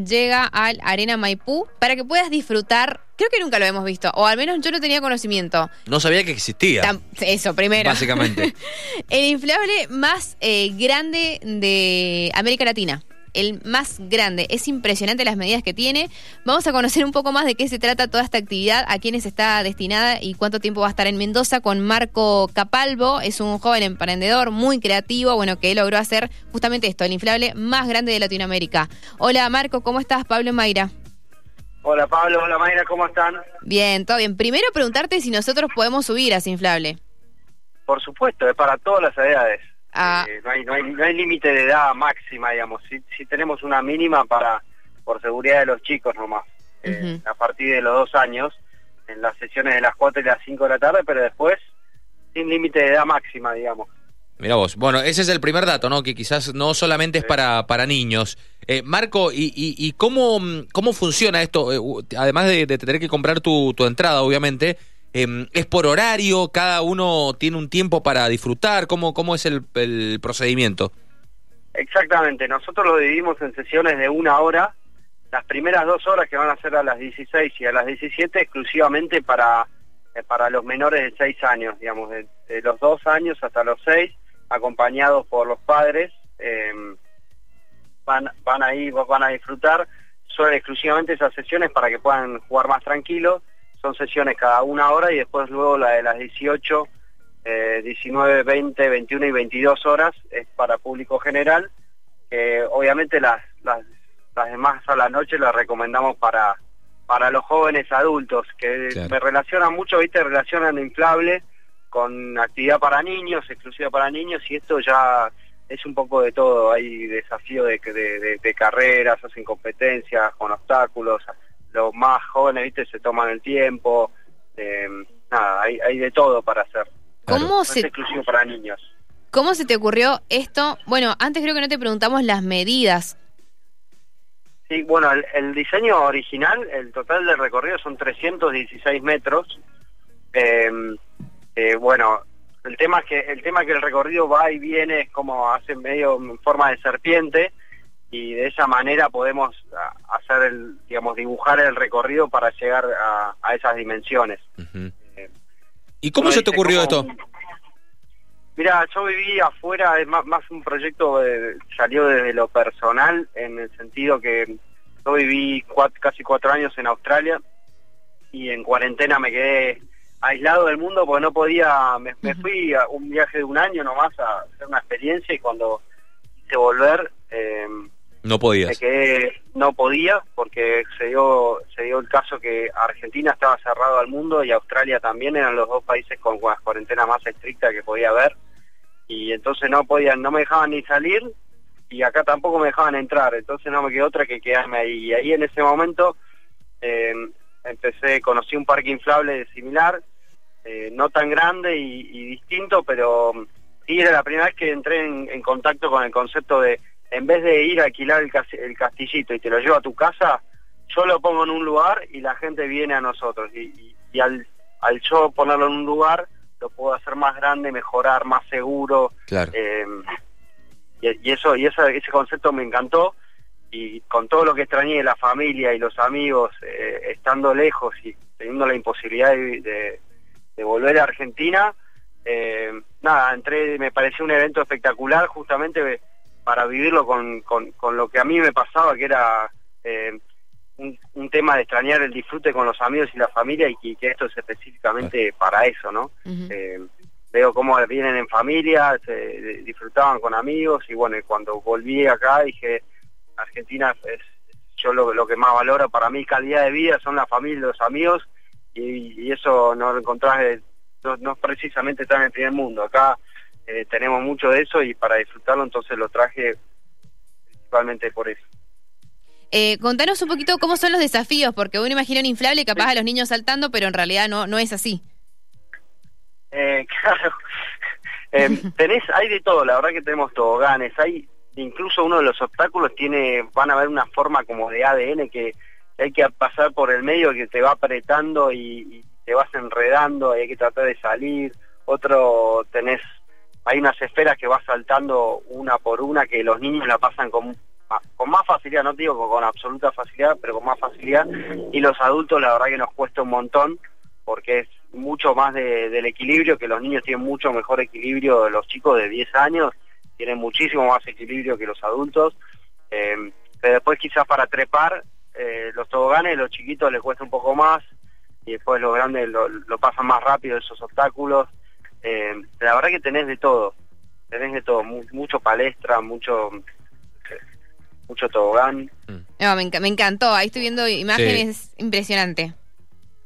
llega al Arena Maipú para que puedas disfrutar. Creo que nunca lo hemos visto, o al menos yo no tenía conocimiento. No sabía que existía. Tam- Eso, primero. Básicamente. El inflable más eh, grande de América Latina. El más grande. Es impresionante las medidas que tiene. Vamos a conocer un poco más de qué se trata toda esta actividad, a quiénes está destinada y cuánto tiempo va a estar en Mendoza con Marco Capalvo. Es un joven emprendedor muy creativo, bueno, que logró hacer justamente esto, el inflable más grande de Latinoamérica. Hola Marco, ¿cómo estás? Pablo Mayra. Hola Pablo, hola Mayra, ¿cómo están? Bien, todo bien. Primero preguntarte si nosotros podemos subir a ese inflable. Por supuesto, es para todas las edades. Ah. Eh, no hay, no hay, no hay límite de edad máxima, digamos. Si, si tenemos una mínima para por seguridad de los chicos nomás. Eh, Ujú. A partir de los dos años, en las sesiones de las 4 y las 5 de la tarde, pero después sin límite de edad máxima, digamos. Mira vos. Bueno, ese es el primer dato, ¿no? Que quizás no solamente es para, para niños. Eh, Marco, ¿y, y, y cómo, cómo funciona esto? Eh, además de, de tener que comprar tu, tu entrada, obviamente, em, ¿es por horario? ¿Cada uno tiene un tiempo para disfrutar? ¿Cómo, cómo es el, el procedimiento? Exactamente, nosotros lo dividimos en sesiones de una hora. Las primeras dos horas que van a ser a las 16 y a las 17 exclusivamente para, eh, para los menores de 6 años, digamos, de, los 2 años hasta los 6, acompañados por los padres. eh, van, van ahí, van a disfrutar. Son exclusivamente esas sesiones para que puedan jugar más tranquilos. Son sesiones cada una hora y después luego la de las 18 eh, 19, 20, 21 y 22 horas es para público general. Eh, obviamente las, las, las demás a la noche las recomendamos para, para los jóvenes adultos, que Claro. me relacionan mucho, viste, relacionan inflable con actividad para niños, exclusiva para niños, y esto ya es un poco de todo. Hay desafío de, de, de- de carreras, hacen competencias con obstáculos. Los más jóvenes, viste, se toman el tiempo. eh, nada, hay, hay de todo para hacer. ¿Cómo No es se, exclusivo para niños. ¿Cómo se te ocurrió esto? Bueno, antes creo que no te preguntamos las medidas. Sí, bueno, el, el diseño original, el total del recorrido son 316 metros. Eh, eh, bueno, el tema es que el tema es que el recorrido va y viene es como hace medio en forma de serpiente y de esa manera podemos hacer el, digamos, dibujar el recorrido para llegar a, a esas dimensiones. Eh, ¿Y cómo se te ocurrió como- esto? Mira, yo viví afuera, es más, más un proyecto de- salió desde lo personal, en el sentido que yo viví cuat- casi cuatro años en Australia y en cuarentena me quedé aislado del mundo porque no podía, me, me fui a un viaje de un año nomás a hacer una experiencia y cuando quise volver eh, No quedé, no podía porque se dio, se dio el caso que Argentina estaba cerrado al mundo y Australia también eran los dos países con las cuarentenas más estrictas que podía haber. Y entonces no podían, no me dejaban ni salir y acá tampoco me dejaban entrar, entonces no me quedó otra que quedarme ahí. Y ahí en ese momento eh, empecé, conocí un parque inflable similar, eh, no tan grande y, distinto, pero sí era la primera vez que entré en, en contacto con el concepto de, en vez de ir a alquilar el, cas- el castillito y te lo llevo a tu casa, yo lo pongo en un lugar y la gente viene a nosotros. Y, y- y al, al yo ponerlo en un lugar, lo puedo hacer más grande, mejorar, más seguro. Claro. eh, y, y eso y ese concepto me encantó y con todo lo que extrañé de la familia y los amigos eh, estando lejos y teniendo la imposibilidad de, de- de volver a Argentina eh, nada entré me pareció un evento espectacular justamente para vivirlo con, con, con lo que a mí me pasaba que era eh, un, un tema de extrañar el disfrute con los amigos y la familia y que, que esto es específicamente para eso no eh, veo cómo vienen en familia, se disfrutaban con amigos y bueno, cuando volví acá dije, Argentina es yo lo, lo que más valoro para mí calidad de vida son la familia y los amigos y, y eso no lo encontrás, de- no, no precisamente está en el primer mundo, acá eh, tenemos mucho de eso y para disfrutarlo entonces lo traje principalmente por eso. Eh, contanos un poquito cómo son los desafíos, porque uno imagina un inflable capaz a los niños saltando, pero en realidad no, no es así. Eh, claro. Eh, tenés, hay de todo, la verdad que tenemos toboganes, hay incluso uno de los obstáculos tiene, van a ver una forma como de ADN que hay que pasar por el medio que te va apretando y, y te vas enredando y hay que tratar de salir, otro tenés, hay unas esferas que vas saltando una por una que los niños la pasan como, con más facilidad, no digo con, absoluta facilidad, pero con más facilidad. Y los adultos la verdad que nos cuesta un montón porque es mucho más del equilibrio, que los niños tienen mucho mejor equilibrio, los chicos de 10 años tienen muchísimo más equilibrio que los adultos. Eh, pero después quizás para trepar, eh, los toboganes, los chiquitos les cuesta un poco más y después los grandes lo, pasan más rápido esos obstáculos. Eh, la verdad que tenés de todo, tenés de todo, mucho palestra, mucho mucho tobogán. No, me, encantó, ahí estoy viendo imágenes impresionantes.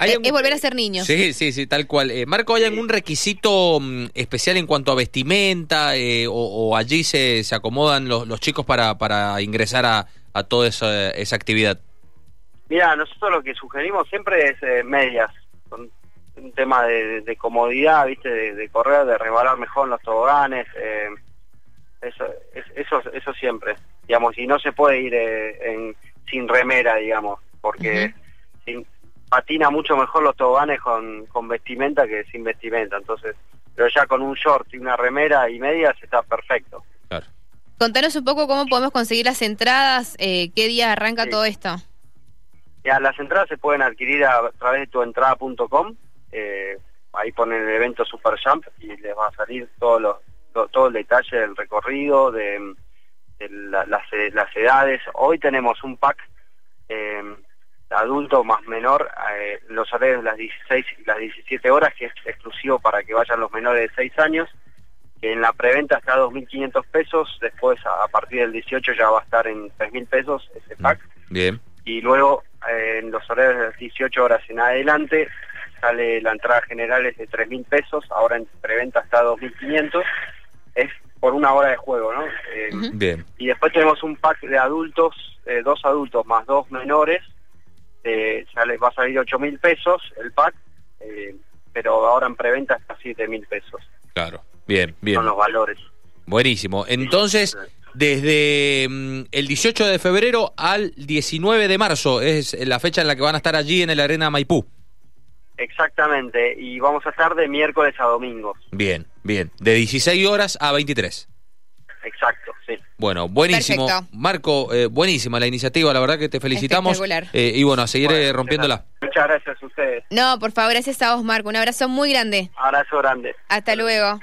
Es, volver a ser niños. Sí, sí, sí, tal cual. Eh, Marco, ¿hay algún requisito mm, especial en cuanto a vestimenta eh, o, allí se, se acomodan los, los, chicos para, para ingresar a, a toda esa, esa, actividad? Mira, nosotros lo que sugerimos siempre es eh, medias, un tema de, comodidad, viste, de, correr, de rebalar mejor los toboganes, eso, eso, eso siempre, digamos, y no se puede ir en, sin remera, digamos, porque sin, patina mucho mejor los toboganes con, con vestimenta que sin vestimenta, entonces, pero ya con un short y una remera y medias está perfecto. Claro. Contanos un poco cómo podemos conseguir las entradas, eh, qué día arranca todo esto. Ya, las entradas se pueden adquirir a, través de tuentrada.com, eh, ahí ponen el evento Super Jump y les va a salir todo, lo, todo, el detalle del recorrido, de, las, las edades. Hoy tenemos un pack eh, adulto más menor, eh, los horarios de las 16 y las 17 horas, que es exclusivo para que vayan los menores de 6 años, que en la preventa está a 2.500 pesos, después a, partir del 18 ya va a estar en 3.000 pesos ese pack. Mm, bien. Y luego eh, en los horarios de las 18 horas en adelante sale la entrada general es de 3.000 pesos, ahora en preventa está a 2.500, es por una hora de juego, ¿no? Eh, bien. Y después tenemos un pack de adultos, dos adultos más dos menores, eh, sale, va a salir 8 mil pesos el pack, eh, pero ahora en preventa está 7 mil pesos. Claro, bien, bien. Son los valores. Buenísimo. Entonces, desde mm, el 18 de febrero al 19 de marzo es la fecha en la que van a estar allí en el Arena Maipú. Exactamente, y vamos a estar de miércoles a domingo. Bien, bien. De 16 horas a 23. Exacto, sí. Bueno, buenísimo. Marco, eh, buenísima la iniciativa, la verdad que te felicitamos. Eh, y bueno, a seguir eh, rompiéndola. Muchas gracias a ustedes. No, por favor, gracias a vos, Marco. Un abrazo muy grande. Abrazo grande. Hasta luego.